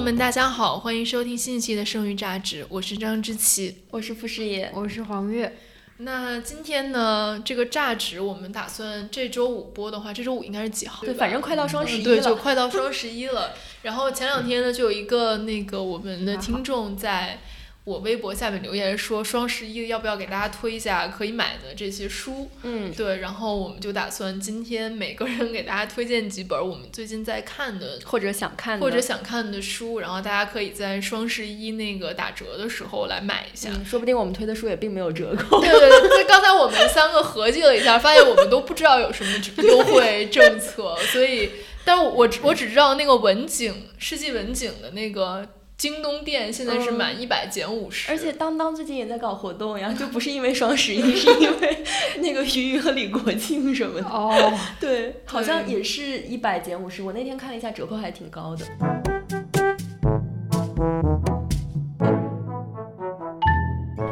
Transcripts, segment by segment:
友们，大家好，欢迎收听新一期的《剩余榨汁》，我是张之琪，我是傅师爷，我是黄月。那今天呢，这个榨汁我们打算这周五播的话，这周五应该是几号？对，反正快到双十一了，对，就快到双十一了。然后前两天呢，就有一个那个我们的听众在。我微博下面留言说双十一要不要给大家推一下可以买的这些书？嗯，对，然后我们就打算今天每个人给大家推荐几本我们最近在看的或者想看或者想看的书，然后大家可以在双十一那个打折的时候来买一下。说不定我们推的书也并没有折扣。对对对，刚才我们三个合计了一下，发现我们都不知道有什么优惠政策，所以，但是我我只知道那个文景世纪文景的那个。京东店现在是满一百减五十，而且当当最近也在搞活动呀，就不是因为双十一，是因为那个鱼鱼和李国庆什么的。哦，对，好像也是一百减五十。我那天看了一下，折扣还挺高的。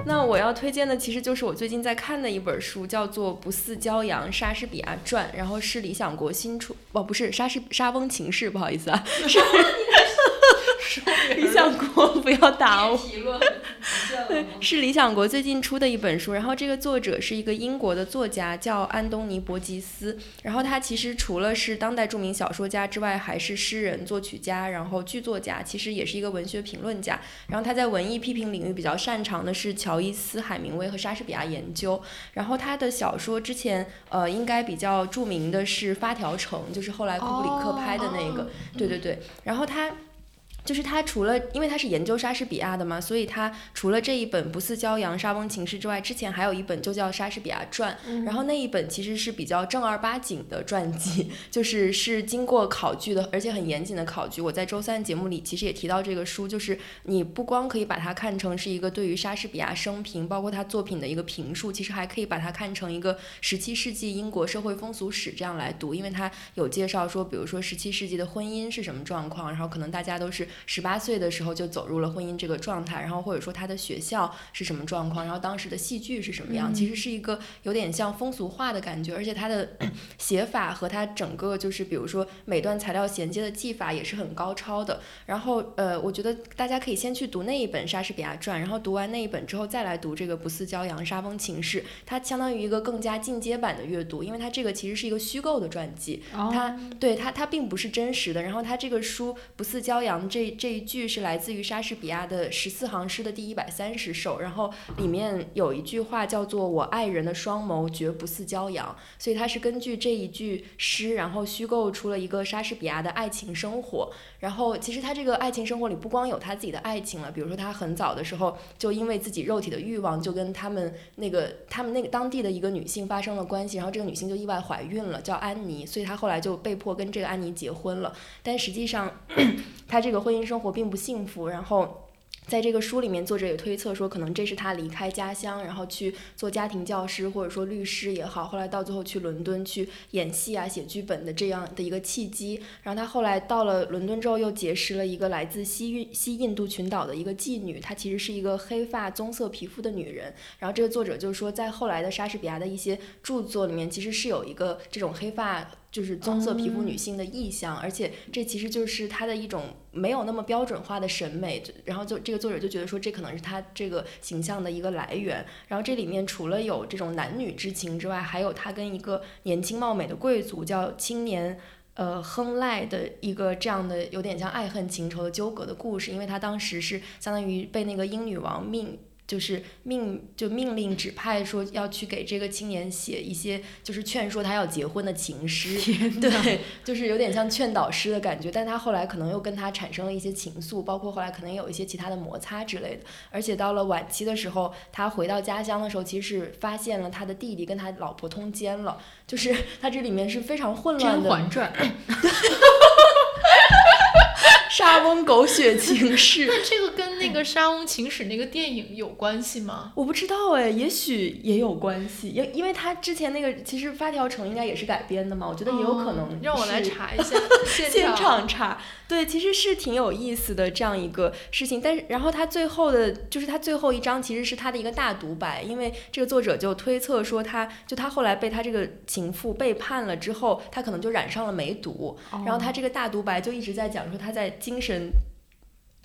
那我要推荐的其实就是我最近在看的一本书，叫做《不似骄阳：莎士比亚传》，然后是理想国新出，哦，不是莎士莎翁情事，不好意思啊，是。理想国不要打我。对，是理想国最近出的一本书，然后这个作者是一个英国的作家，叫安东尼·伯吉斯。然后他其实除了是当代著名小说家之外，还是诗人、作曲家，然后剧作家，其实也是一个文学评论家。然后他在文艺批评领域比较擅长的是乔伊斯、海明威和莎士比亚研究。然后他的小说之前呃应该比较著名的是《发条城》，就是后来库布里克拍的那个。对对对，然后他。就是他除了，因为他是研究莎士比亚的嘛，所以他除了这一本《不似骄阳》《莎翁情事》之外，之前还有一本就叫《莎士比亚传》，然后那一本其实是比较正儿八经的传记，就是是经过考据的，而且很严谨的考据。我在周三节目里其实也提到这个书，就是你不光可以把它看成是一个对于莎士比亚生平，包括他作品的一个评述，其实还可以把它看成一个十七世纪英国社会风俗史这样来读，因为它有介绍说，比如说十七世纪的婚姻是什么状况，然后可能大家都是。十八岁的时候就走入了婚姻这个状态，然后或者说他的学校是什么状况，然后当时的戏剧是什么样，其实是一个有点像风俗化的感觉，而且他的 写法和他整个就是比如说每段材料衔接的技法也是很高超的。然后呃，我觉得大家可以先去读那一本《莎士比亚传》，然后读完那一本之后再来读这个《不似骄阳：沙翁情事》，它相当于一个更加进阶版的阅读，因为它这个其实是一个虚构的传记，它对它它并不是真实的。然后它这个书《不似骄阳》这这一句是来自于莎士比亚的十四行诗的第一百三十首，然后里面有一句话叫做“我爱人的双眸绝不似骄阳”，所以他是根据这一句诗，然后虚构出了一个莎士比亚的爱情生活。然后其实他这个爱情生活里不光有他自己的爱情了，比如说他很早的时候就因为自己肉体的欲望，就跟他们那个他们那个当地的一个女性发生了关系，然后这个女性就意外怀孕了，叫安妮，所以他后来就被迫跟这个安妮结婚了。但实际上 他这个婚姻生活并不幸福，然后。在这个书里面，作者也推测说，可能这是他离开家乡，然后去做家庭教师或者说律师也好，后来到最后去伦敦去演戏啊、写剧本的这样的一个契机。然后他后来到了伦敦之后，又结识了一个来自西印西印度群岛的一个妓女，她其实是一个黑发棕色皮肤的女人。然后这个作者就说，在后来的莎士比亚的一些著作里面，其实是有一个这种黑发。就是棕色皮肤女性的意象，而且这其实就是她的一种没有那么标准化的审美。然后就这个作者就觉得说，这可能是她这个形象的一个来源。然后这里面除了有这种男女之情之外，还有她跟一个年轻貌美的贵族叫青年呃亨赖的一个这样的有点像爱恨情仇的纠葛的故事。因为他当时是相当于被那个英女王命。就是命就命令指派说要去给这个青年写一些就是劝说他要结婚的情诗，对，就是有点像劝导诗的感觉。但他后来可能又跟他产生了一些情愫，包括后来可能有一些其他的摩擦之类的。而且到了晚期的时候，他回到家乡的时候，其实是发现了他的弟弟跟他老婆通奸了。就是 他这里面是非常混乱的。甄嬛传。莎翁狗血情史，那 这个跟那个莎翁情史那个电影有关系吗？我不知道哎，也许也有关系，因因为他之前那个其实发条城应该也是改编的嘛，我觉得也有可能。让我来查一下，现场查。对，其实是挺有意思的这样一个事情，但是然后他最后的，就是他最后一章其实是他的一个大独白，因为这个作者就推测说，他就他后来被他这个情妇背叛了之后，他可能就染上了梅毒，然后他这个大独白就一直在讲说他在精神。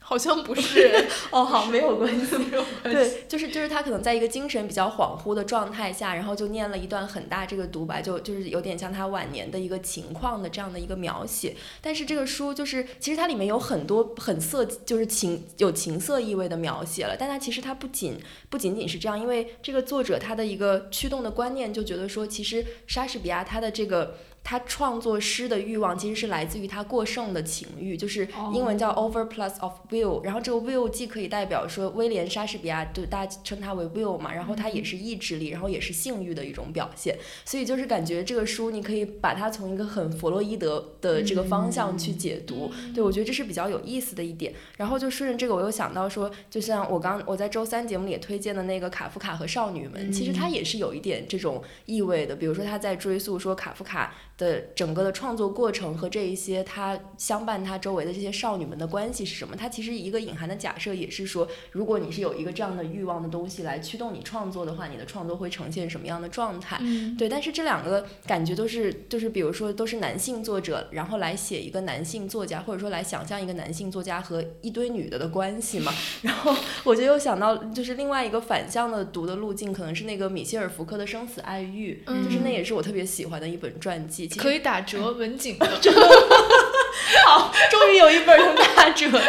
好像不是 哦，好，没有关系，没有关系。对，就是就是他可能在一个精神比较恍惚的状态下，然后就念了一段很大这个独白，就就是有点像他晚年的一个情况的这样的一个描写。但是这个书就是其实它里面有很多很色，就是情有情色意味的描写了。但它其实它不仅不仅仅是这样，因为这个作者他的一个驱动的观念就觉得说，其实莎士比亚他的这个。他创作诗的欲望其实是来自于他过剩的情欲，就是英文叫 overplus of will。然后这个 will 既可以代表说威廉莎士比亚，就大家称他为 will 嘛，然后他也是意志力，然后也是性欲的一种表现。所以就是感觉这个书你可以把它从一个很弗洛伊德的这个方向去解读。对我觉得这是比较有意思的一点。然后就顺着这个，我又想到说，就像我刚我在周三节目里也推荐的那个卡夫卡和少女们，其实他也是有一点这种意味的。比如说他在追溯说卡夫卡。的整个的创作过程和这一些他相伴他周围的这些少女们的关系是什么？他其实一个隐含的假设也是说，如果你是有一个这样的欲望的东西来驱动你创作的话，你的创作会呈现什么样的状态？对，但是这两个感觉都是就是比如说都是男性作者，然后来写一个男性作家，或者说来想象一个男性作家和一堆女的的关系嘛。然后我就又想到就是另外一个反向的读的路径，可能是那个米歇尔福柯的《生死爱欲》，就是那也是我特别喜欢的一本传记。可以打折文景的，好，终于有一本能打折。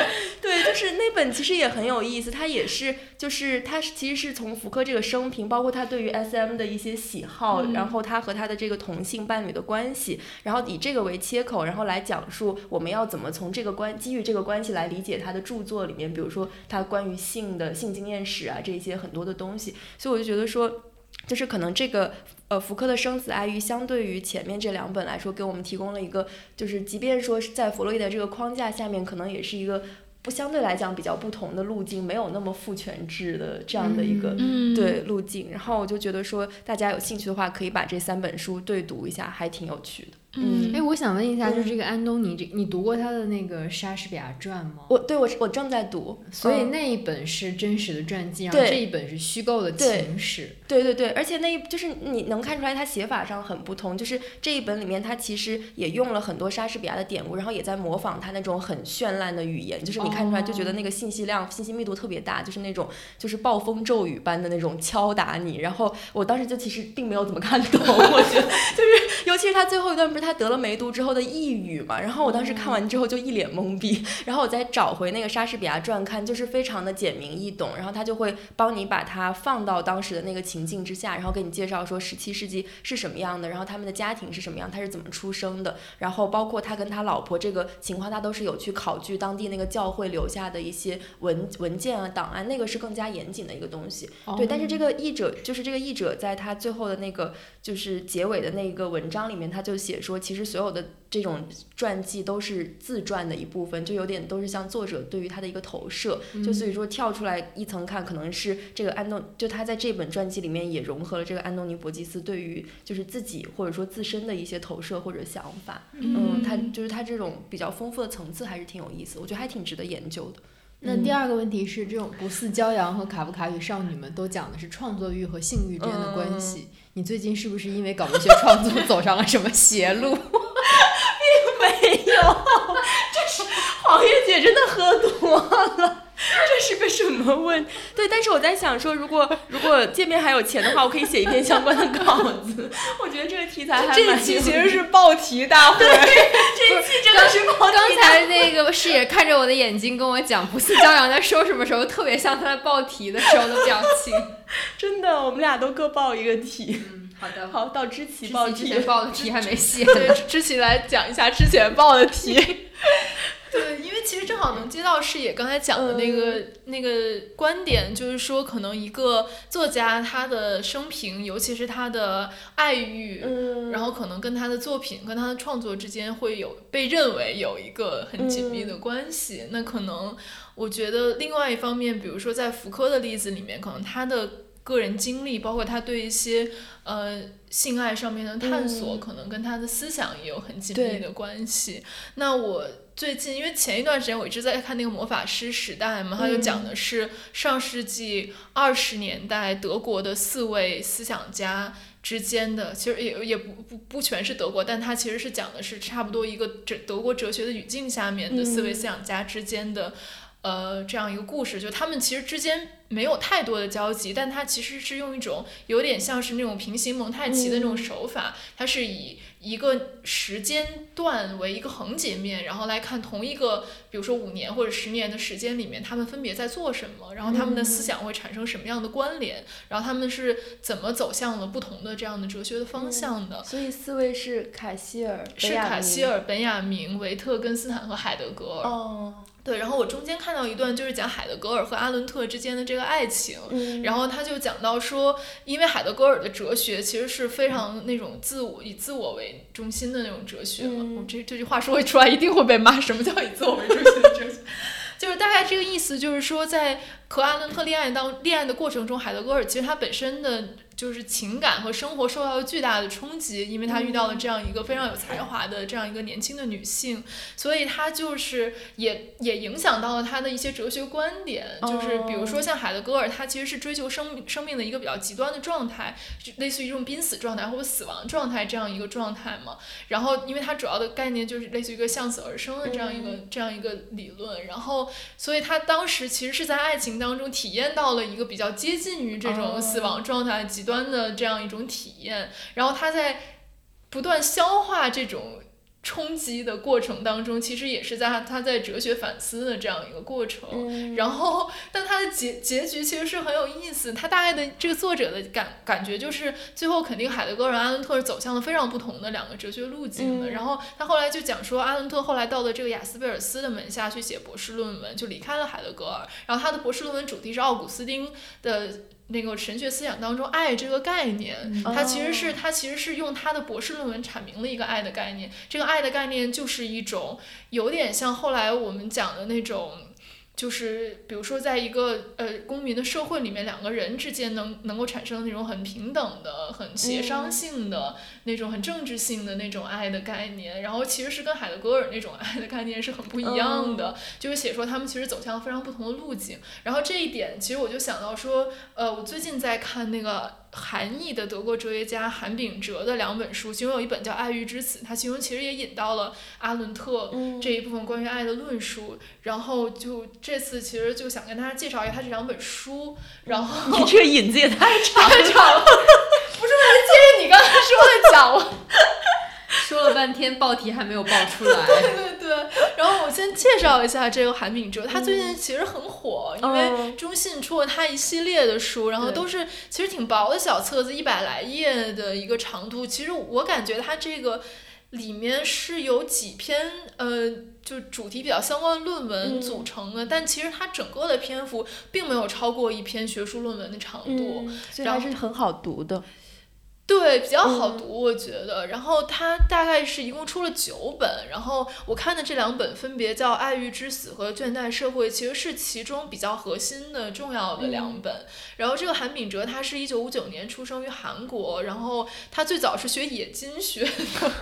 对，就是那本其实也很有意思，它也是，就是它其实是从福柯这个生平，包括他对于 SM 的一些喜好，然后他和他的这个同性伴侣的关系，然后以这个为切口，然后来讲述我们要怎么从这个关基于这个关系来理解他的著作里面，比如说他关于性的性经验史啊这些很多的东西，所以我就觉得说。就是可能这个呃福柯的生死爱欲，相对于前面这两本来说，给我们提供了一个，就是即便说是在弗洛伊德这个框架下面，可能也是一个不相对来讲比较不同的路径，没有那么父权制的这样的一个对路径。然后我就觉得说，大家有兴趣的话，可以把这三本书对读一下，还挺有趣的。嗯，哎，我想问一下，就是这个安东尼，这你读过他的那个莎士比亚传吗？我对我我正在读，所以那一本是真实的传记，然后这一本是虚构的情史。对对对，而且那一就是你能看出来他写法上很不同，就是这一本里面他其实也用了很多莎士比亚的典故，然后也在模仿他那种很绚烂的语言，就是你看出来就觉得那个信息量、信息密度特别大，就是那种就是暴风骤雨般的那种敲打你。然后我当时就其实并没有怎么看懂，我觉得就是尤其是他最后一段不是。他得了梅毒之后的抑郁嘛，然后我当时看完之后就一脸懵逼，然后我再找回那个莎士比亚传看，就是非常的简明易懂，然后他就会帮你把它放到当时的那个情境之下，然后给你介绍说十七世纪是什么样的，然后他们的家庭是什么样，他是怎么出生的，然后包括他跟他老婆这个情况，他都是有去考据当地那个教会留下的一些文文件啊档案，那个是更加严谨的一个东西。对，但是这个译者就是这个译者在他最后的那个就是结尾的那个文章里面，他就写说。其实所有的这种传记都是自传的一部分，就有点都是像作者对于他的一个投射。就所以说跳出来一层看，可能是这个安东，就他在这本传记里面也融合了这个安东尼·伯吉斯对于就是自己或者说自身的一些投射或者想法。嗯，他就是他这种比较丰富的层次还是挺有意思，我觉得还挺值得研究的。那第二个问题是，这种不似骄阳和卡夫卡与少女们都讲的是创作欲和性欲之间的关系。你最近是不是因为搞文学创作走上了什么邪路？并没有，这是黄月姐真的喝多了。这是个什么问？对，但是我在想说，如果如果见面还有钱的话，我可以写一篇相关的稿子。我觉得这个题材还这一期其实是报题大会，这一 期真的是报题。刚才那个视野看着我的眼睛跟我讲不似骄阳在说什么时候，特别像他在报题的时候的表情。真的，我们俩都各报一个题。嗯，好的。好，到知棋报题。之前报的题还没写。对，知棋来讲一下之前报的题。对，因为其实正好能接到视野刚才讲的那个那个观点，就是说，可能一个作家他的生平，尤其是他的爱欲，然后可能跟他的作品、跟他的创作之间会有被认为有一个很紧密的关系。那可能我觉得另外一方面，比如说在福柯的例子里面，可能他的个人经历，包括他对一些呃性爱上面的探索，可能跟他的思想也有很紧密的关系。那我。最近，因为前一段时间我一直在看那个魔法师时代嘛，他就讲的是上世纪二十年代德国的四位思想家之间的，其实也也不不不全是德国，但他其实是讲的是差不多一个哲德国哲学的语境下面的四位思想家之间的，呃，这样一个故事，就他们其实之间没有太多的交集，但他其实是用一种有点像是那种平行蒙太奇的那种手法，它是以一个时间段为一个横截面，然后来看同一个，比如说五年或者十年的时间里面，他们分别在做什么，然后他们的思想会产生什么样的关联，然后他们是怎么走向了不同的这样的哲学的方向的。所以四位是凯希尔、是凯希尔、本雅明、维特根斯坦和海德格尔。哦。对，然后我中间看到一段，就是讲海德格尔和阿伦特之间的这个爱情，然后他就讲到说，因为海德格尔的哲学其实是非常那种自我以自我为中心的那种哲学嘛，我这这句话说出来一定会被骂，什么叫以自我为中心的哲学？就是大概这个意思，就是说在和阿伦特恋爱当恋爱的过程中，海德格尔其实他本身的。就是情感和生活受到了巨大的冲击，因为他遇到了这样一个非常有才华的这样一个年轻的女性，所以他就是也也影响到了他的一些哲学观点。就是比如说像海德格尔，他其实是追求生命生命的一个比较极端的状态，类似于这种濒死状态或者死亡状态这样一个状态嘛。然后，因为他主要的概念就是类似于一个向死而生的这样一个这样一个理论。然后，所以他当时其实是在爱情当中体验到了一个比较接近于这种死亡状态极。端的这样一种体验，然后他在不断消化这种冲击的过程当中，其实也是在他在哲学反思的这样一个过程。然后，但他的结结局其实是很有意思。他大概的这个作者的感感觉就是，最后肯定海德格尔、阿伦特是走向了非常不同的两个哲学路径的。然后他后来就讲说，阿伦特后来到了这个雅斯贝尔斯的门下去写博士论文，就离开了海德格尔。然后他的博士论文主题是奥古斯丁的。那个神学思想当中，爱这个概念，他其实是他其实是用他的博士论文阐明了一个爱的概念。这个爱的概念就是一种有点像后来我们讲的那种。就是比如说，在一个呃公民的社会里面，两个人之间能能够产生那种很平等的、很协商性的那种很政治性的那种爱的概念，然后其实是跟海德格尔那种爱的概念是很不一样的。就是写说他们其实走向了非常不同的路径。然后这一点，其实我就想到说，呃，我最近在看那个。韩裔的德国哲学家韩炳哲的两本书，其中有一本叫《爱欲之死》，他其中其实也引到了阿伦特这一部分关于爱的论述。然后就这次其实就想跟大家介绍一下他这两本书。然后你这个引子也太长太长了，不是为了接着你刚才说的讲吗？说了半天，报题还没有报出来。对对对，然后我先介绍一下这个韩炳哲，他最近其实很火，因为中信出了他一系列的书，然后都是其实挺薄的小册子，一百来页的一个长度。其实我感觉他这个里面是有几篇呃，就主题比较相关的论文组成的，但其实它整个的篇幅并没有超过一篇学术论文的长度，所以还是很好读的。对，比较好读，我觉得。然后它大概是一共出了九本，然后我看的这两本分别叫《爱欲之死》和《倦怠社会》，其实是其中比较核心的重要的两本。然后这个韩炳哲他是一九五九年出生于韩国，然后他最早是学冶金学的，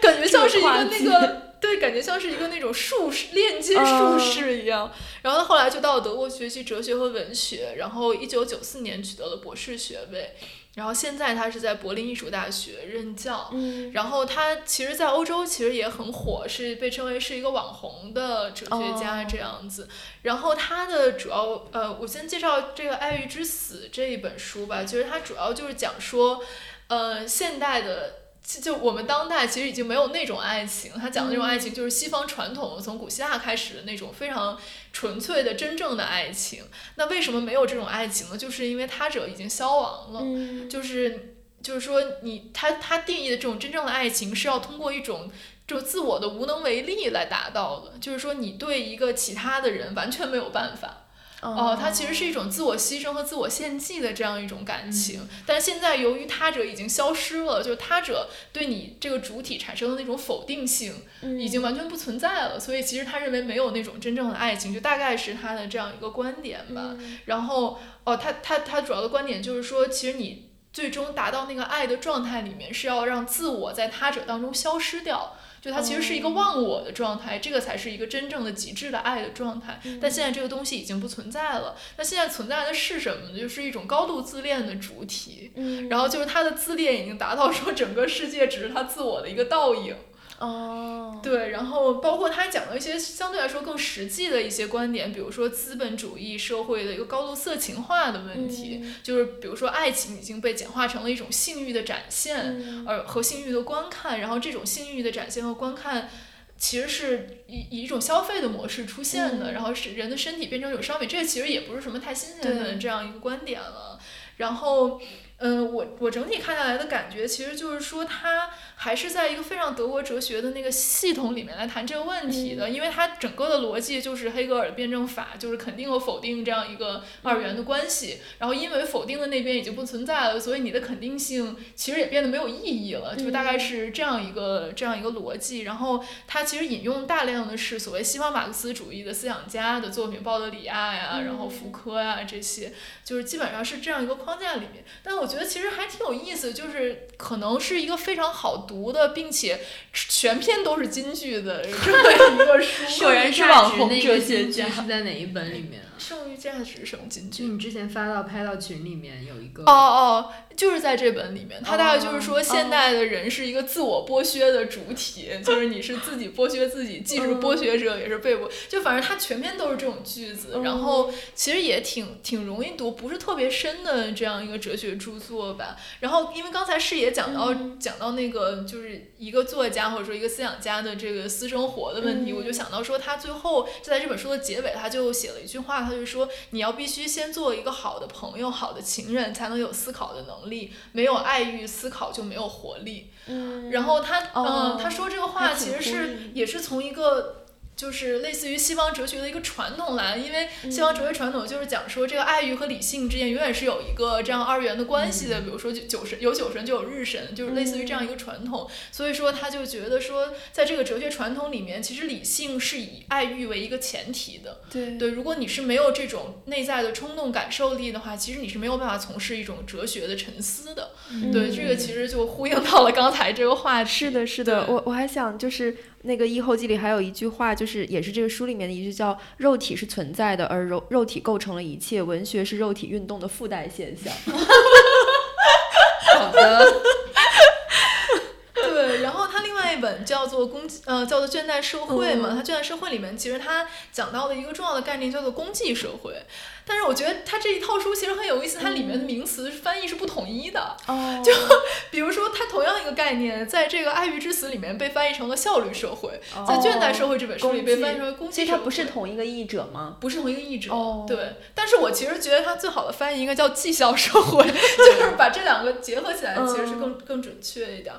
感觉像是一个那个，对，感觉像是一个那种术士炼金术士一样。然后他后来就到了德国学习哲学和文学，然后一九九四年取得了博士学位。然后现在他是在柏林艺术大学任教，然后他其实，在欧洲其实也很火，是被称为是一个网红的哲学家这样子。然后他的主要，呃，我先介绍这个《爱欲之死》这一本书吧。其实他主要就是讲说，呃，现代的。就我们当代其实已经没有那种爱情，他讲的那种爱情就是西方传统从古希腊开始的那种非常纯粹的真正的爱情。那为什么没有这种爱情呢？就是因为他者已经消亡了。就是就是说，你他他定义的这种真正的爱情是要通过一种就自我的无能为力来达到的。就是说，你对一个其他的人完全没有办法。哦，它其实是一种自我牺牲和自我献祭的这样一种感情，但是现在由于他者已经消失了，就是他者对你这个主体产生的那种否定性，已经完全不存在了，所以其实他认为没有那种真正的爱情，就大概是他的这样一个观点吧。然后，哦，他他他主要的观点就是说，其实你最终达到那个爱的状态里面，是要让自我在他者当中消失掉。就它其实是一个忘我的状态，这个才是一个真正的极致的爱的状态。但现在这个东西已经不存在了。那现在存在的是什么呢？就是一种高度自恋的主体。然后就是他的自恋已经达到说整个世界只是他自我的一个倒影。哦，对，然后包括他讲了一些相对来说更实际的一些观点，比如说资本主义社会的一个高度色情化的问题，就是比如说爱情已经被简化成了一种性欲的展现，而和性欲的观看，然后这种性欲的展现和观看。其实是以以一种消费的模式出现的，然后是人的身体变成一种商品，这个其实也不是什么太新鲜的这样一个观点了。然后，嗯，我我整体看下来的感觉，其实就是说他。还是在一个非常德国哲学的那个系统里面来谈这个问题的，因为它整个的逻辑就是黑格尔的辩证法，就是肯定和否定这样一个二元的关系。然后因为否定的那边已经不存在了，所以你的肯定性其实也变得没有意义了，就大概是这样一个这样一个逻辑。然后他其实引用大量的是所谓西方马克思主义的思想家的作品，鲍德里亚呀，然后福柯呀这些，就是基本上是这样一个框架里面。但我觉得其实还挺有意思，就是可能是一个非常好。读的，并且全篇都是金句的这么一个书，果然是网红哲学家。是在哪一本里面？剩余价值什么金句？你之前发到拍到群里面有一个。哦哦，就是在这本里面，他大概就是说，现代的人是一个自我剥削的主体，就是你是自己剥削自己，既是剥削者，也是被剥。就反正他全篇都是这种句子，然后其实也挺挺容易读，不是特别深的这样一个哲学著作吧。然后因为刚才视野讲到讲到那个就是一个作家或者说一个思想家的这个私生活的问题，我就想到说他最后就在这本书的结尾，他就写了一句话。他就说：“你要必须先做一个好的朋友、好的情人，才能有思考的能力。没有爱欲，思考就没有活力。”嗯，然后他，嗯，他说这个话其实是也是从一个。就是类似于西方哲学的一个传统来，因为西方哲学传统就是讲说这个爱欲和理性之间永远是有一个这样二元的关系的，比如说酒神有酒神就有日神，就是类似于这样一个传统。所以说他就觉得说，在这个哲学传统里面，其实理性是以爱欲为一个前提的。对对，如果你是没有这种内在的冲动感受力的话，其实你是没有办法从事一种哲学的沉思的。对，这个其实就呼应到了刚才这个话题。是的，是的，我我还想就是。那个《异后记》里还有一句话，就是也是这个书里面的一句，叫“肉体是存在的，而肉肉体构成了一切，文学是肉体运动的附带现象。”好的。对，然后他另外一本叫做《公呃叫做《倦怠社会》嘛，他《倦怠社会》里面其实他讲到的一个重要的概念叫做公济社会。但是我觉得它这一套书其实很有意思，它里面的名词翻译是不统一的。哦。就比如说，它同样一个概念，在这个《爱欲之死》里面被翻译成了效率社会，在《倦怠社会》这本书里被翻译成为公济社会。它不是同一个译者吗？不是同一个译者。哦。对。但是我其实觉得它最好的翻译应该叫绩效社会，就是把这两个结合起来，其实是更更准确一点。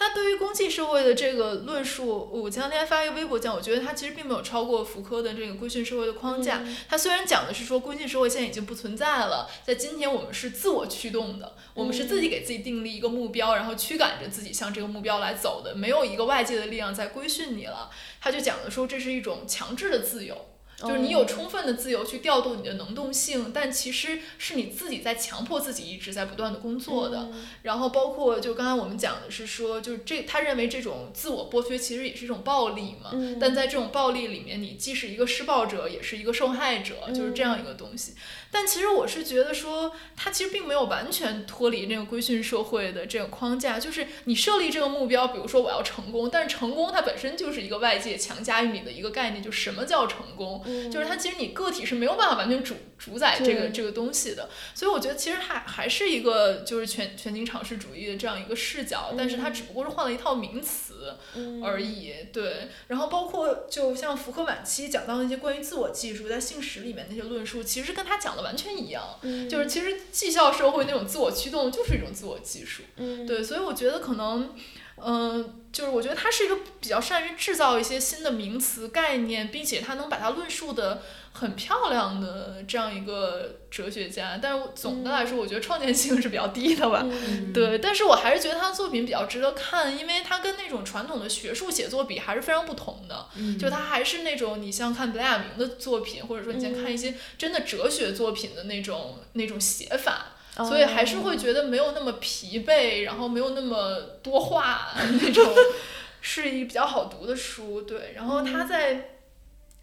他对于公济社会的这个论述，我前两天发一个微博讲，我觉得他其实并没有超过福柯的这个规训社会的框架。他虽然讲的是说规训社会现在已经不存在了，在今天我们是自我驱动的，我们是自己给自己定立一个目标，然后驱赶着自己向这个目标来走的，没有一个外界的力量在规训你了。他就讲的说这是一种强制的自由。就是你有充分的自由去调动你的能动性，但其实是你自己在强迫自己一直在不断的工作的。然后包括就刚才我们讲的是说，就是这他认为这种自我剥削其实也是一种暴力嘛。但在这种暴力里面，你既是一个施暴者，也是一个受害者，就是这样一个东西。但其实我是觉得说，他其实并没有完全脱离那个规训社会的这个框架。就是你设立这个目标，比如说我要成功，但是成功它本身就是一个外界强加于你的一个概念，就什么叫成功？就是它其实你个体是没有办法完全主主宰这个这个东西的。所以我觉得其实还还是一个就是全全景尝试主义的这样一个视角，但是它只不过是换了一套名词而已。对，然后包括就像福柯晚期讲到那些关于自我技术在性史里面那些论述，其实跟他讲的。完全一样，就是其实绩效社会那种自我驱动就是一种自我技术，对，所以我觉得可能，嗯，就是我觉得他是一个比较善于制造一些新的名词概念，并且他能把它论述的。很漂亮的这样一个哲学家，但是总的来说，我觉得创建性是比较低的吧。对，但是我还是觉得他的作品比较值得看，因为他跟那种传统的学术写作比还是非常不同的。就他还是那种你像看白亚明的作品，或者说你像看一些真的哲学作品的那种那种写法，所以还是会觉得没有那么疲惫，然后没有那么多话 那种，是一比较好读的书。对，然后他在。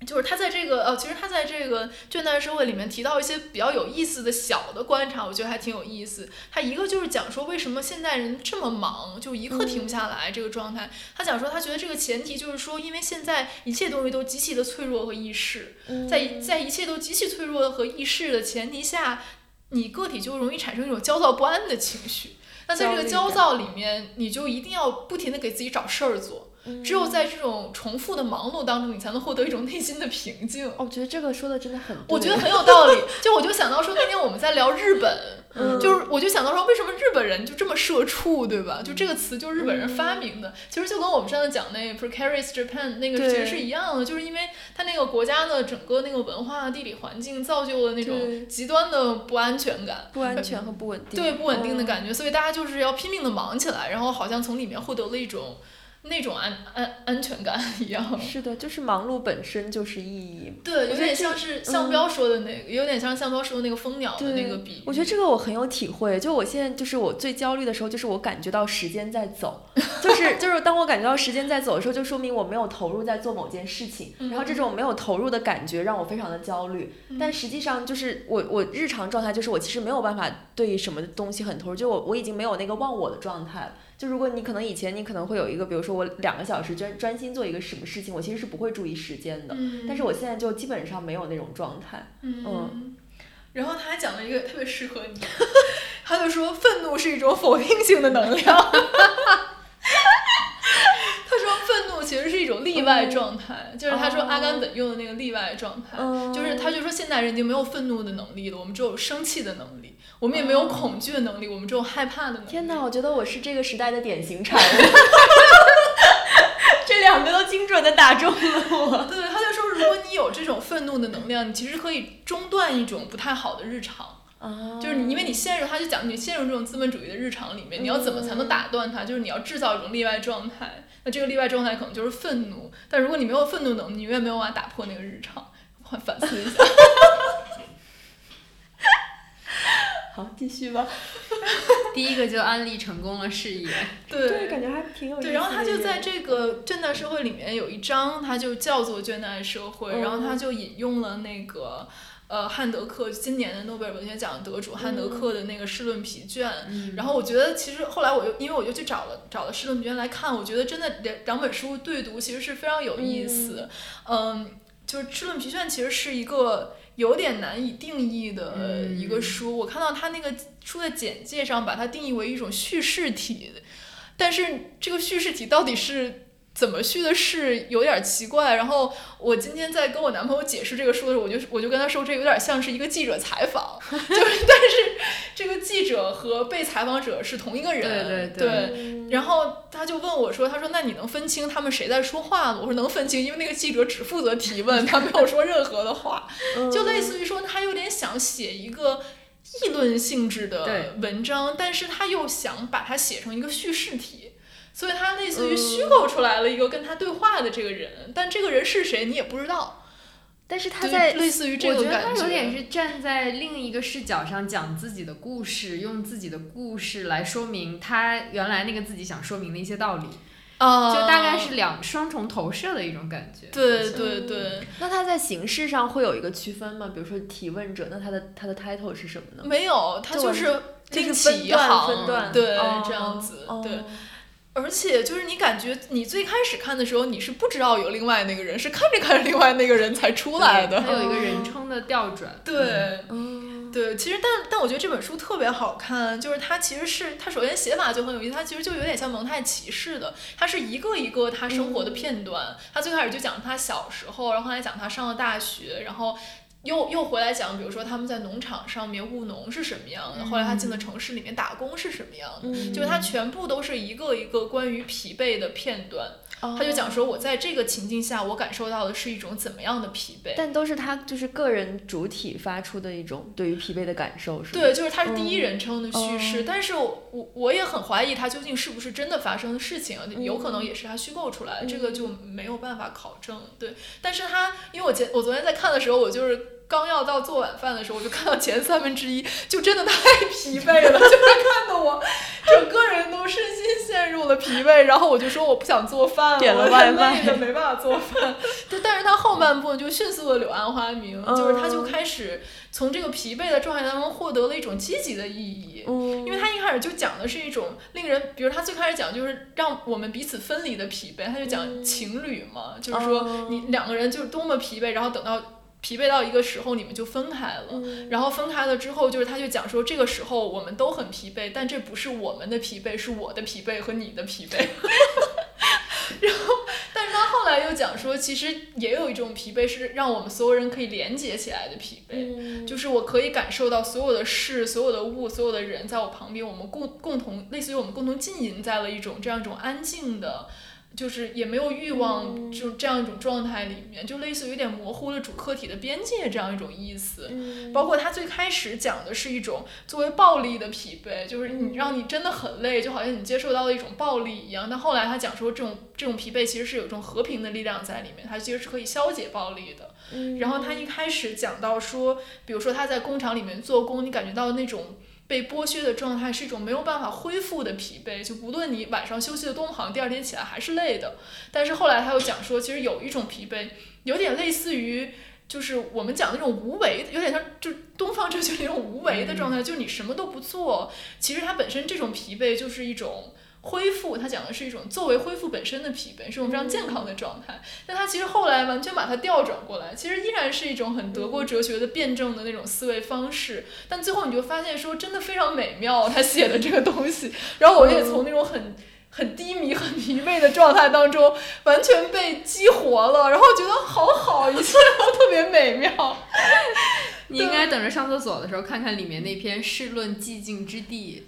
就是他在这个呃，其实他在这个倦怠社会里面提到一些比较有意思的小的观察，我觉得还挺有意思。他一个就是讲说为什么现代人这么忙，就一刻停不下来这个状态。他讲说他觉得这个前提就是说，因为现在一切东西都极其的脆弱和易逝，在在一切都极其脆弱和易逝的前提下，你个体就容易产生一种焦躁不安的情绪。那在这个焦躁里面，你就一定要不停的给自己找事儿做。只有在这种重复的忙碌当中，你才能获得一种内心的平静。我觉得这个说的真的很，我觉得很有道理。就我就想到说，那天我们在聊日本，就是我就想到说，为什么日本人就这么社畜，对吧？就这个词就是日本人发明的。其实就跟我们上次讲那 precarious Japan 那个其实是一样的，就是因为他那个国家的整个那个文化地理环境造就了那种极端的不安全感、不安全和不稳定，对不稳定的感觉，所以大家就是要拼命的忙起来，然后好像从里面获得了一种。那种安安安全感一样，是的，就是忙碌本身就是意义。对，有点像是向彪说的那个，有点像向彪说的那个蜂鸟的那个比喻。我觉得这个我很有体会。就我现在就是我最焦虑的时候，就是我感觉到时间在走，就是就是当我感觉到时间在走的时候，就说明我没有投入在做某件事情。然后这种没有投入的感觉让我非常的焦虑。但实际上就是我我日常状态就是我其实没有办法对什么东西很投入，就我我已经没有那个忘我的状态了。就如果你可能以前你可能会有一个，比如说我两个小时专专心做一个什么事情，我其实是不会注意时间的。嗯。但是我现在就基本上没有那种状态。嗯。然后他还讲了一个特别适合你，他就说愤怒是一种否定性的能量。其实是一种例外状态，就是他说阿甘本用的那个例外状态，就是他就说现代人已经没有愤怒的能力了，我们只有生气的能力，我们也没有恐惧的能力，我们只有害怕的能力。天哪，我觉得我是这个时代的典型产物，这两个都精准的打中了我。对，他就说如果你有这种愤怒的能量，你其实可以中断一种不太好的日常。就是你，因为你陷入，他就讲你陷入这种资本主义的日常里面，你要怎么才能打断它？就是你要制造一种例外状态。那这个例外状态可能就是愤怒。但如果你没有愤怒能力，你永远没有办法打破那个日常。反思一下。好，继续吧。第一个就安利成功了事业。对，感觉还挺有意思。对，然后他就在这个倦怠社会里面有一章，他就叫做倦怠社会，然后他就引用了那个。呃，汉德克今年的诺贝尔文学奖得主汉德克的那个《试论疲倦》，然后我觉得其实后来我又因为我就去找了找了《试论疲倦》来看，我觉得真的两两本书对读其实是非常有意思。嗯，就是《试论疲倦》其实是一个有点难以定义的一个书。我看到它那个书的简介上把它定义为一种叙事体，但是这个叙事体到底是？怎么叙的事有点奇怪，然后我今天在跟我男朋友解释这个书的时候，我就我就跟他说，这有点像是一个记者采访，就是但是这个记者和被采访者是同一个人，对对对。然后他就问我说，他说那你能分清他们谁在说话吗？我说能分清，因为那个记者只负责提问，他没有说任何的话，就类似于说他有点想写一个议论性质的文章，但是他又想把它写成一个叙事体。所以他类似于虚构出来了一个跟他对话的这个人，但这个人是谁你也不知道。但是他在类似于这个感觉，他有点是站在另一个视角上讲自己的故事，用自己的故事来说明他原来那个自己想说明的一些道理。啊，就大概是两双重投射的一种感觉。对对对。那他在形式上会有一个区分吗？比如说提问者，那他的他的 title 是什么呢？没有，他就是就是分段分段，对这样子，对。而且就是你感觉你最开始看的时候，你是不知道有另外那个人，是看着看着另外那个人才出来的。他有一个人称的调转。对，对，其实但但我觉得这本书特别好看，就是它其实是它首先写法就很有意思，它其实就有点像蒙太奇似的，它是一个一个他生活的片段。他最开始就讲他小时候，然后来讲他上了大学，然后。又又回来讲，比如说他们在农场上面务农是什么样的，后来他进了城市里面打工是什么样的，就是他全部都是一个一个关于疲惫的片段。他就讲说，我在这个情境下，我感受到的是一种怎么样的疲惫？但都是他就是个人主体发出的一种对于疲惫的感受，是对，就是他是第一人称的叙事。但是我我也很怀疑他究竟是不是真的发生的事情，有可能也是他虚构出来的，这个就没有办法考证。对，但是他因为我前我昨天在看的时候，我就是。刚要到做晚饭的时候，我就看到前三分之一，就真的太 疲惫了，就是看得我整个人都身心陷陷入了疲惫，然后我就说我不想做饭了，点了外卖累的没办法做饭。就，但是他后半部就迅速的柳暗花明，就是他就开始从这个疲惫的状态当中获得了一种积极的意义。嗯，因为他一开始就讲的是一种令人，比如他最开始讲就是让我们彼此分离的疲惫，他就讲情侣嘛，就是说你两个人就是多么疲惫，然后等到。疲惫到一个时候，你们就分开了。然后分开了之后，就是他就讲说，这个时候我们都很疲惫，但这不是我们的疲惫，是我的疲惫和你的疲惫。然后，但是他后来又讲说，其实也有一种疲惫是让我们所有人可以连接起来的疲惫，就是我可以感受到所有的事、所有的物、所有的人在我旁边，我们共共同，类似于我们共同浸淫在了一种这样一种安静的。就是也没有欲望，就这样一种状态里面，就类似于有点模糊了主客体的边界这样一种意思。包括他最开始讲的是一种作为暴力的疲惫，就是你让你真的很累，就好像你接受到了一种暴力一样。但后来他讲说，这种这种疲惫其实是有一种和平的力量在里面，它其实是可以消解暴力的。然后他一开始讲到说，比如说他在工厂里面做工，你感觉到那种。被剥削的状态是一种没有办法恢复的疲惫，就不论你晚上休息的多么好，第二天起来还是累的。但是后来他又讲说，其实有一种疲惫，有点类似于，就是我们讲那种无为，有点像就东方哲学那种无为的状态，就是你什么都不做，其实它本身这种疲惫就是一种。恢复，他讲的是一种作为恢复本身的疲惫，是一种非常健康的状态。但他其实后来完全把它调转过来，其实依然是一种很德国哲学的辩证的那种思维方式。但最后你就发现说，真的非常美妙，他写的这个东西。然后我也从那种很很低迷、很疲惫的状态当中完全被激活了，然后觉得好好，一切都 特别美妙。你应该等着上厕所的时候看看里面那篇《试论寂静之地》。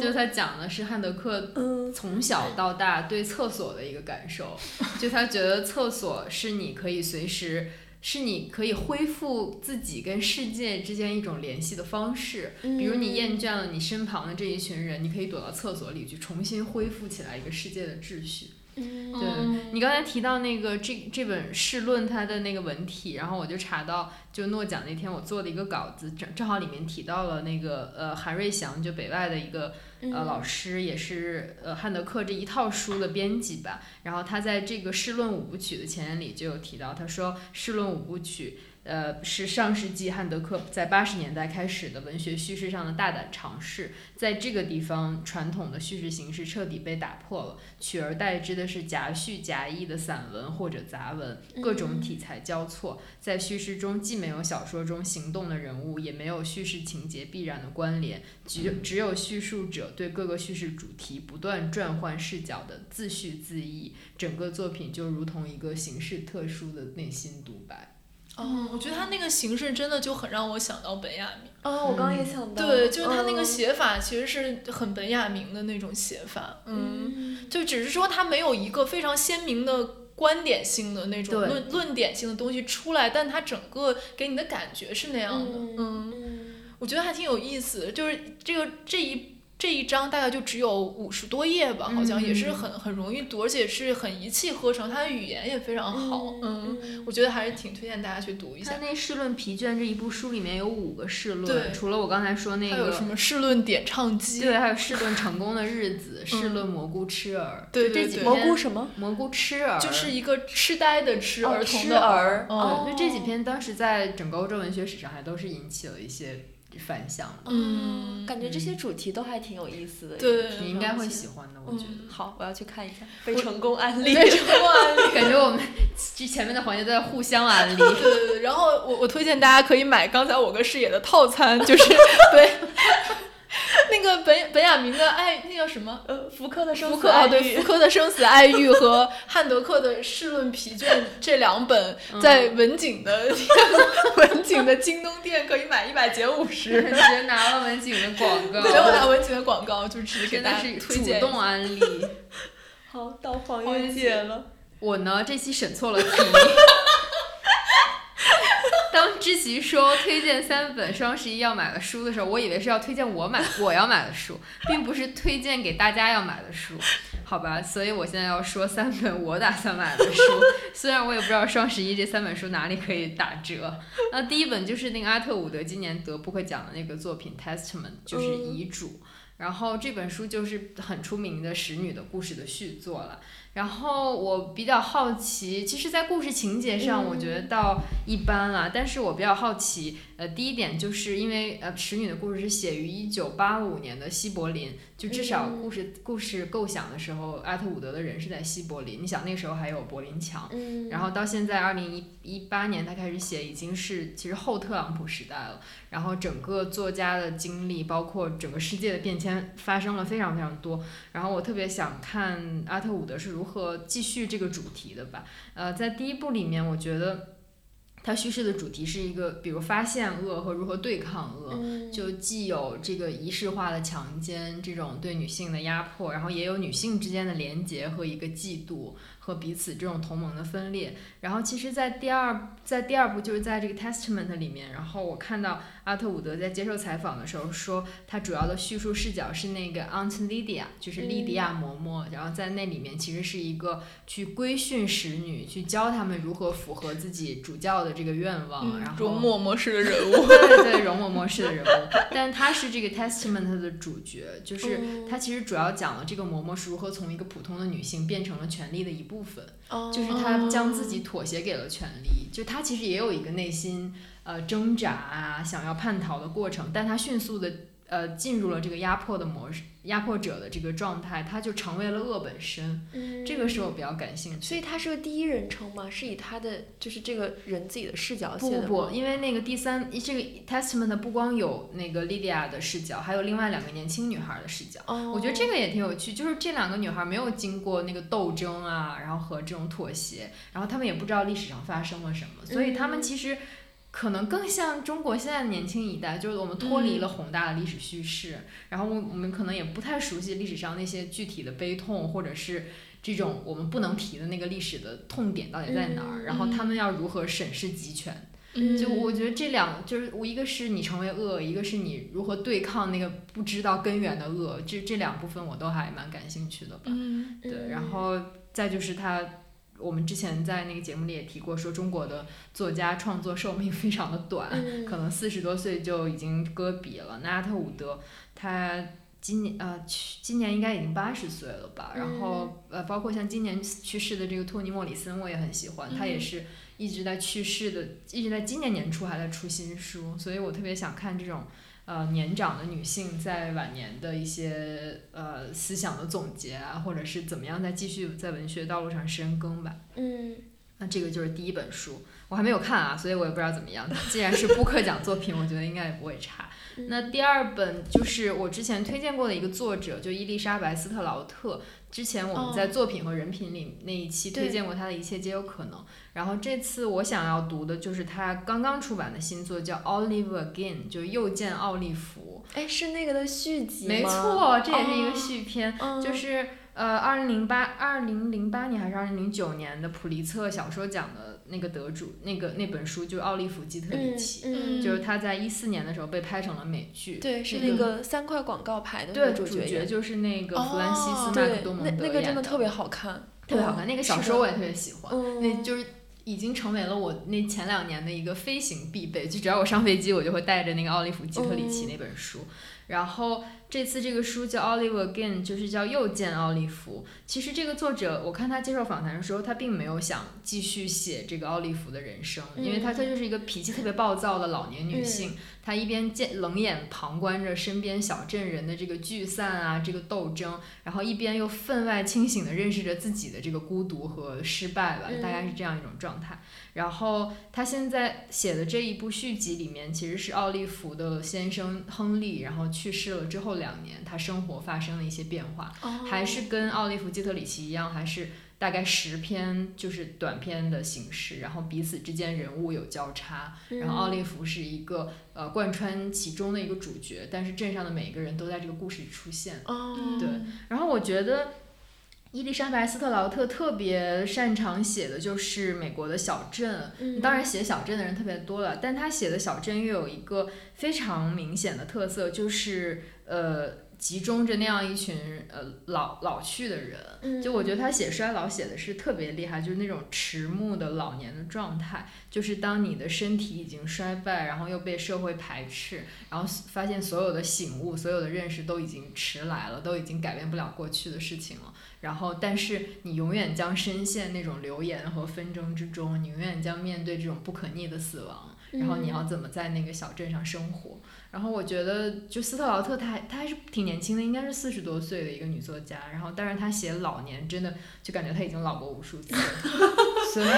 就他讲的是汉德克从小到大对厕所的一个感受，就他觉得厕所是你可以随时，是你可以恢复自己跟世界之间一种联系的方式。比如你厌倦了你身旁的这一群人，你可以躲到厕所里去重新恢复起来一个世界的秩序。对你刚才提到那个这这本试论它的那个文体，然后我就查到，就诺奖那天我做的一个稿子，正正好里面提到了那个呃韩瑞祥，就北外的一个呃老师，也是呃汉德克这一套书的编辑吧。然后他在这个试论五部曲的前言里就有提到，他说试论五部曲。呃，是上世纪汉德克在八十年代开始的文学叙事上的大胆尝试，在这个地方，传统的叙事形式彻底被打破了，取而代之的是夹叙夹议的散文或者杂文，各种题材交错，在叙事中既没有小说中行动的人物，也没有叙事情节必然的关联，只只有叙述者对各个叙事主题不断转换视角的自叙自议，整个作品就如同一个形式特殊的内心独白。哦，我觉得他那个形式真的就很让我想到本雅明。哦，我刚刚也想到。对，就是他那个写法其实是很本雅明的那种写法。嗯。就只是说他没有一个非常鲜明的观点性的那种论论点性的东西出来，但他整个给你的感觉是那样的。嗯。我觉得还挺有意思，就是这个这一。这一章大概就只有五十多页吧，好像也是很很容易读，而且是很一气呵成，它的语言也非常好。嗯，我觉得还是挺推荐大家去读一下。他那《试论疲倦》这一部书里面有五个试论，除了我刚才说那个，还有什么试论点唱机？对，还有试论成功的日子，试论蘑菇吃儿。对对对。蘑菇什么？蘑菇吃儿。就是一个痴呆的痴儿童的儿。哦。就这几篇当时在整个欧洲文学史上还都是引起了一些。反响，嗯，感觉这些主题都还挺有意思的，对，你应该会喜欢的，我觉得。好，我要去看一下被成功安利。被成功安利，感觉我们这前面的环节都在互相安利。对对对，然后我我推荐大家可以买刚才我跟视野的套餐，就是 对。那个本本雅明的爱，那叫什么？呃，福柯的生死爱对，福柯的生死爱欲和汉德克的试论疲倦 这两本，在文景的 文景的京东店可以买一百减五十，直接拿了文景的广告，直接拿文景的广告，就直接给大家推荐，主动安利。好，到黄月姐了。我呢，这期审错了题。当知琪说推荐三本双十一要买的书的时候，我以为是要推荐我买我要买的书，并不是推荐给大家要买的书，好吧？所以我现在要说三本我打算买的书，虽然我也不知道双十一这三本书哪里可以打折。那第一本就是那个阿特伍德今年得布克奖的那个作品《Testament》，就是遗嘱。然后这本书就是很出名的使女的故事的续作了。然后我比较好奇，其实，在故事情节上，我觉得倒一般了。但是我比较好奇，呃，第一点就是因为呃，使女的故事是写于一九八五年的西柏林，就至少故事故事构想的时候，阿特伍德的人是在西柏林。你想那时候还有柏林墙，然后到现在二零一一八年他开始写，已经是其实后特朗普时代了。然后整个作家的经历，包括整个世界的变迁，发生了非常非常多。然后我特别想看阿特伍德是如何继续这个主题的吧。呃，在第一部里面，我觉得他叙事的主题是一个，比如发现恶和如何对抗恶，就既有这个仪式化的强奸，这种对女性的压迫，然后也有女性之间的连结和一个嫉妒。和彼此这种同盟的分裂，然后其实，在第二，在第二部就是在这个 Testament 里面，然后我看到阿特伍德在接受采访的时候说，他主要的叙述视角是那个 Aunt Lydia，就是莉迪亚嬷嬷，然后在那里面其实是一个去规训使女，去教他们如何符合自己主教的这个愿望，然后容嬷嬷式的人物，对对对，容嬷嬷式的人物，但他是这个 Testament 的主角，就是他其实主要讲了这个嬷嬷是如何从一个普通的女性变成了权力的一部。部分，就是他将自己妥协给了权力，就他其实也有一个内心呃挣扎啊，想要叛逃的过程，但他迅速的。呃，进入了这个压迫的模式，压迫者的这个状态，他就成为了恶本身。嗯，这个是我比较感兴趣。所以他是个第一人称吗？是以他的就是这个人自己的视角写的不不不，因为那个第三这个 Testament 不光有那个 Lydia 的视角，还有另外两个年轻女孩的视角。哦，我觉得这个也挺有趣，就是这两个女孩没有经过那个斗争啊，然后和这种妥协，然后她们也不知道历史上发生了什么，所以她们其实。可能更像中国现在的年轻一代，就是我们脱离了宏大的历史叙事，然后我我们可能也不太熟悉历史上那些具体的悲痛，或者是这种我们不能提的那个历史的痛点到底在哪儿，然后他们要如何审视集权？就我觉得这两就是我一个是你成为恶，一个是你如何对抗那个不知道根源的恶，这这两部分我都还蛮感兴趣的吧。对，然后再就是他。我们之前在那个节目里也提过，说中国的作家创作寿命 非常的短，可能四十多岁就已经搁笔了。那阿特伍德他今年呃去今年应该已经八十岁了吧？然后呃包括像今年去世的这个托尼莫里森，我也很喜欢，他也是一直在去世的，一直在今年年初还在出新书，所以我特别想看这种。呃，年长的女性在晚年的一些呃思想的总结啊，或者是怎么样再继续在文学道路上深耕吧。嗯，那这个就是第一本书，我还没有看啊，所以我也不知道怎么样。既然是布克奖作品，我觉得应该也不会差。那第二本就是我之前推荐过的一个作者，就伊丽莎白·斯特劳特。之前我们在作品和人品里那一期推荐过他的一切皆有可能。然后这次我想要读的就是他刚刚出版的新作，叫《Olive Again》，就又见奥利弗。哎，是那个的续集吗？没错，这也是一个续篇，就是呃，二零零八、二零零八年还是二零零九年的普利策小说奖的。那个得主，那个那本书就是奥利弗·基特里奇，就是他在一四年的时候被拍成了美剧。对，是那个三块广告牌的对，主角就是那个弗兰西斯·麦克多蒙德。那个真的特别好看，特别好看。那个小说我也特别喜欢，那就是已经成为了我那前两年的一个飞行必备。就只要我上飞机，我就会带着那个奥利弗·基特里奇那本书。然后这次这个书叫《Olive Again》，就是叫又见奥利弗。其实这个作者，我看他接受访谈的时候，他并没有想继续写这个奥利弗的人生，因为他他就是一个脾气特别暴躁的老年女性。她一边见冷眼旁观着身边小镇人的这个聚散啊，这个斗争，然后一边又分外清醒地认识着自己的这个孤独和失败吧，大概是这样一种状态。然后他现在写的这一部续集里面，其实是奥利弗的先生亨利，然后去世了之后两年，他生活发生了一些变化，还是跟奥利弗基特里奇一样，还是。大概十篇就是短篇的形式，然后彼此之间人物有交叉，然后奥利弗是一个呃贯穿其中的一个主角，但是镇上的每一个人都在这个故事里出现。对，然后我觉得伊丽莎白斯特劳特特别擅长写的就是美国的小镇，当然写小镇的人特别多了，但他写的小镇又有一个非常明显的特色，就是呃。集中着那样一群呃老老去的人，就我觉得他写衰老写的是特别厉害，就是那种迟暮的老年的状态，就是当你的身体已经衰败，然后又被社会排斥，然后发现所有的醒悟、所有的认识都已经迟来了，都已经改变不了过去的事情了。然后，但是你永远将深陷那种流言和纷争之中，你永远将面对这种不可逆的死亡。然后你要怎么在那个小镇上生活？然后我觉得，就斯特劳特，她她还是挺年轻的，应该是四十多岁的一个女作家。然后，但是她写老年，真的就感觉她已经老过无数次。所以，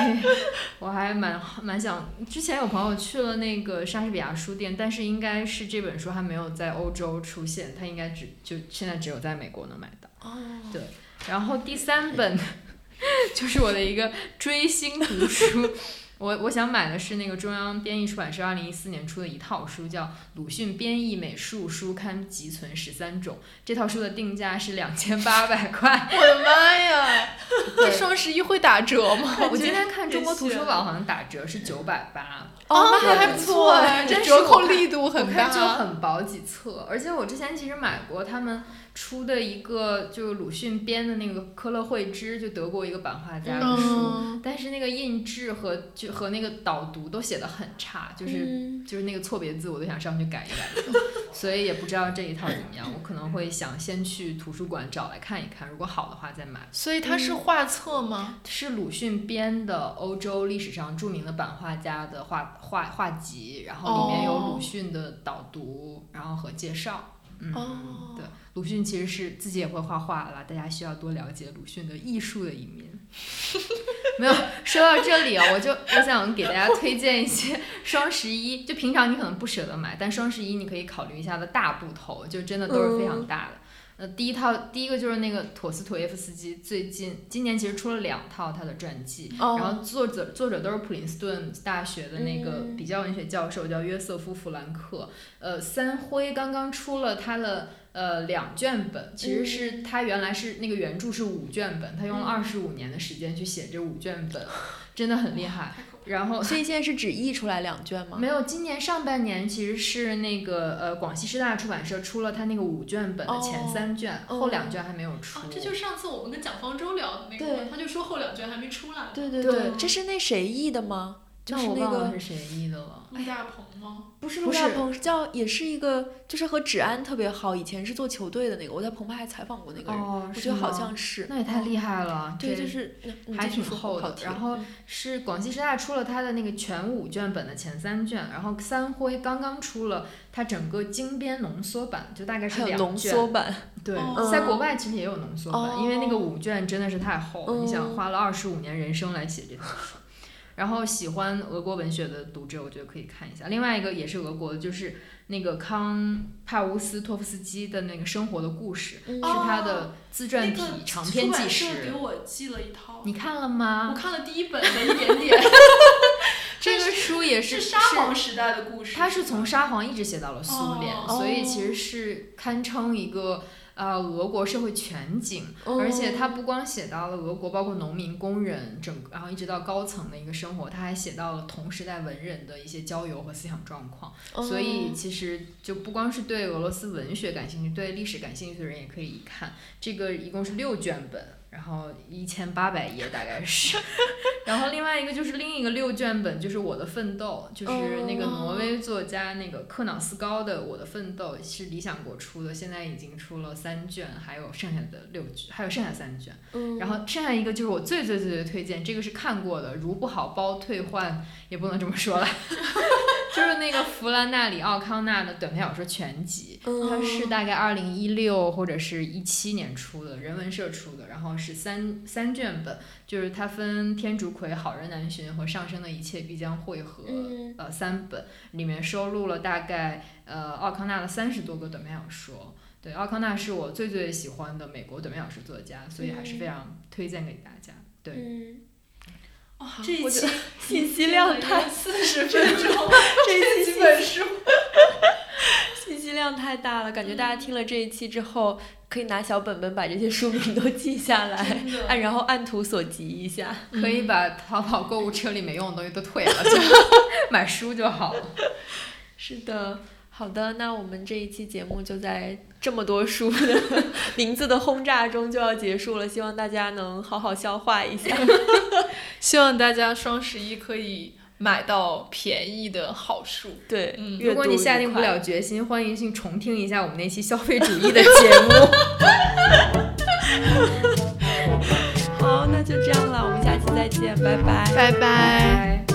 我还蛮蛮想。之前有朋友去了那个莎士比亚书店，但是应该是这本书还没有在欧洲出现，它应该只就现在只有在美国能买到。哦。对。然后第三本，就是我的一个追星读书。我我想买的是那个中央编译出版社二零一四年出的一套书，叫《鲁迅编译美术书刊集存十三种》。这套书的定价是两千八百块。我的妈呀！这双十一会打折吗？我今天看中国 图书馆好像打折是九百八。哦，那还不错哎，这折扣力度很大。就很薄几册，而且我之前其实买过他们。出的一个就是鲁迅编的那个《科勒惠之》，就德国一个版画家的书，但是那个印制和就和那个导读都写的很差，就是就是那个错别字我都想上去改一改，所以也不知道这一套怎么样。我可能会想先去图书馆找来看一看，如果好的话再买。所以它是画册吗？是鲁迅编的欧洲历史上著名的版画家的画画画集，然后里面有鲁迅的导读，然后和介绍。嗯，对，鲁迅其实是自己也会画画了，大家需要多了解鲁迅的艺术的一面。没有说到这里啊，我就我想给大家推荐一些双十一，就平常你可能不舍得买，但双十一你可以考虑一下的大部头，就真的都是非常大的。呃，第一套第一个就是那个陀思妥耶夫斯基，最近今年其实出了两套他的传记，然后作者作者都是普林斯顿大学的那个比较文学教授，叫约瑟夫弗兰克。呃，三辉刚刚出了他的呃两卷本，其实是他原来是那个原著是五卷本，他用了二十五年的时间去写这五卷本，真的很厉害。然后，所以现在是只译出来两卷吗？没有，今年上半年其实是那个呃广西师大出版社出了他那个五卷本的前三卷，后两卷还没有出。这就是上次我们跟蒋方舟聊的那个，他就说后两卷还没出来。对对对，这是那谁译的吗？就是那个是谁译的了？陆大鹏吗？不是陆大鹏，是叫也是一个，就是和芷安特别好，以前是做球队的那个。我在澎湃还采访过那个人，我觉得好像是。那也太厉害了，对，就是还挺厚的。然后是广西师大出了他的那个全五卷本的前三卷，然后三辉刚刚出了他整个精编浓缩版，就大概是两卷。浓缩版。对，在国外其实也有浓缩版，因为那个五卷真的是太厚了，你想花了二十五年人生来写这本书。然后喜欢俄国文学的读者，我觉得可以看一下。另外一个也是俄国的，就是那个康帕乌斯托夫斯基的那个生活的故事，是他的自传体长篇纪实。给我寄了一套，你看了吗？我看了第一本的一点点。这个书也是沙皇时代的故事，他是从沙皇一直写到了苏联，所以其实是堪称一个。呃，俄国社会全景，而且他不光写到了俄国，包括农民、工人，整然后一直到高层的一个生活，他还写到了同时代文人的一些交流和思想状况。所以其实就不光是对俄罗斯文学感兴趣，对历史感兴趣的人也可以一看。这个一共是六卷本。然后一千八百页大概是，然后另外一个就是另一个六卷本，就是我的奋斗，就是那个挪威作家那个克瑙斯高的我的奋斗，是理想国出的，现在已经出了三卷，还有剩下的六卷，还有剩下三卷。然后剩下一个就是我最最最最推荐，这个是看过的，如不好包退换，也不能这么说了。就是那个弗兰纳里奥康纳的短篇小说全集，它是大概二零一六或者是一七年出的，人文社出的，然后是三三卷本，就是它分天竺葵、好人难寻和上升的一切必将汇合，呃三本，里面收录了大概呃奥康纳的三十多个短篇小说。对，奥康纳是我最最喜欢的美国短篇小说作家，所以还是非常推荐给大家。对。哇，这一期信息量太四十分钟，这几本书，信息量太大了，感觉大家听了这一期之后，可以拿小本本把这些书名都记下来，按然后按图索骥一下，可以把淘宝购物车里没用的东西都退了，就买书就好了。是的。好的，那我们这一期节目就在这么多书的 名字的轰炸中就要结束了，希望大家能好好消化一下。希望大家双十一可以买到便宜的好书。对，嗯，如果你下定不了决心，欢迎去重听一下我们那期消费主义的节目。好，那就这样了，我们下期再见，拜拜，拜拜。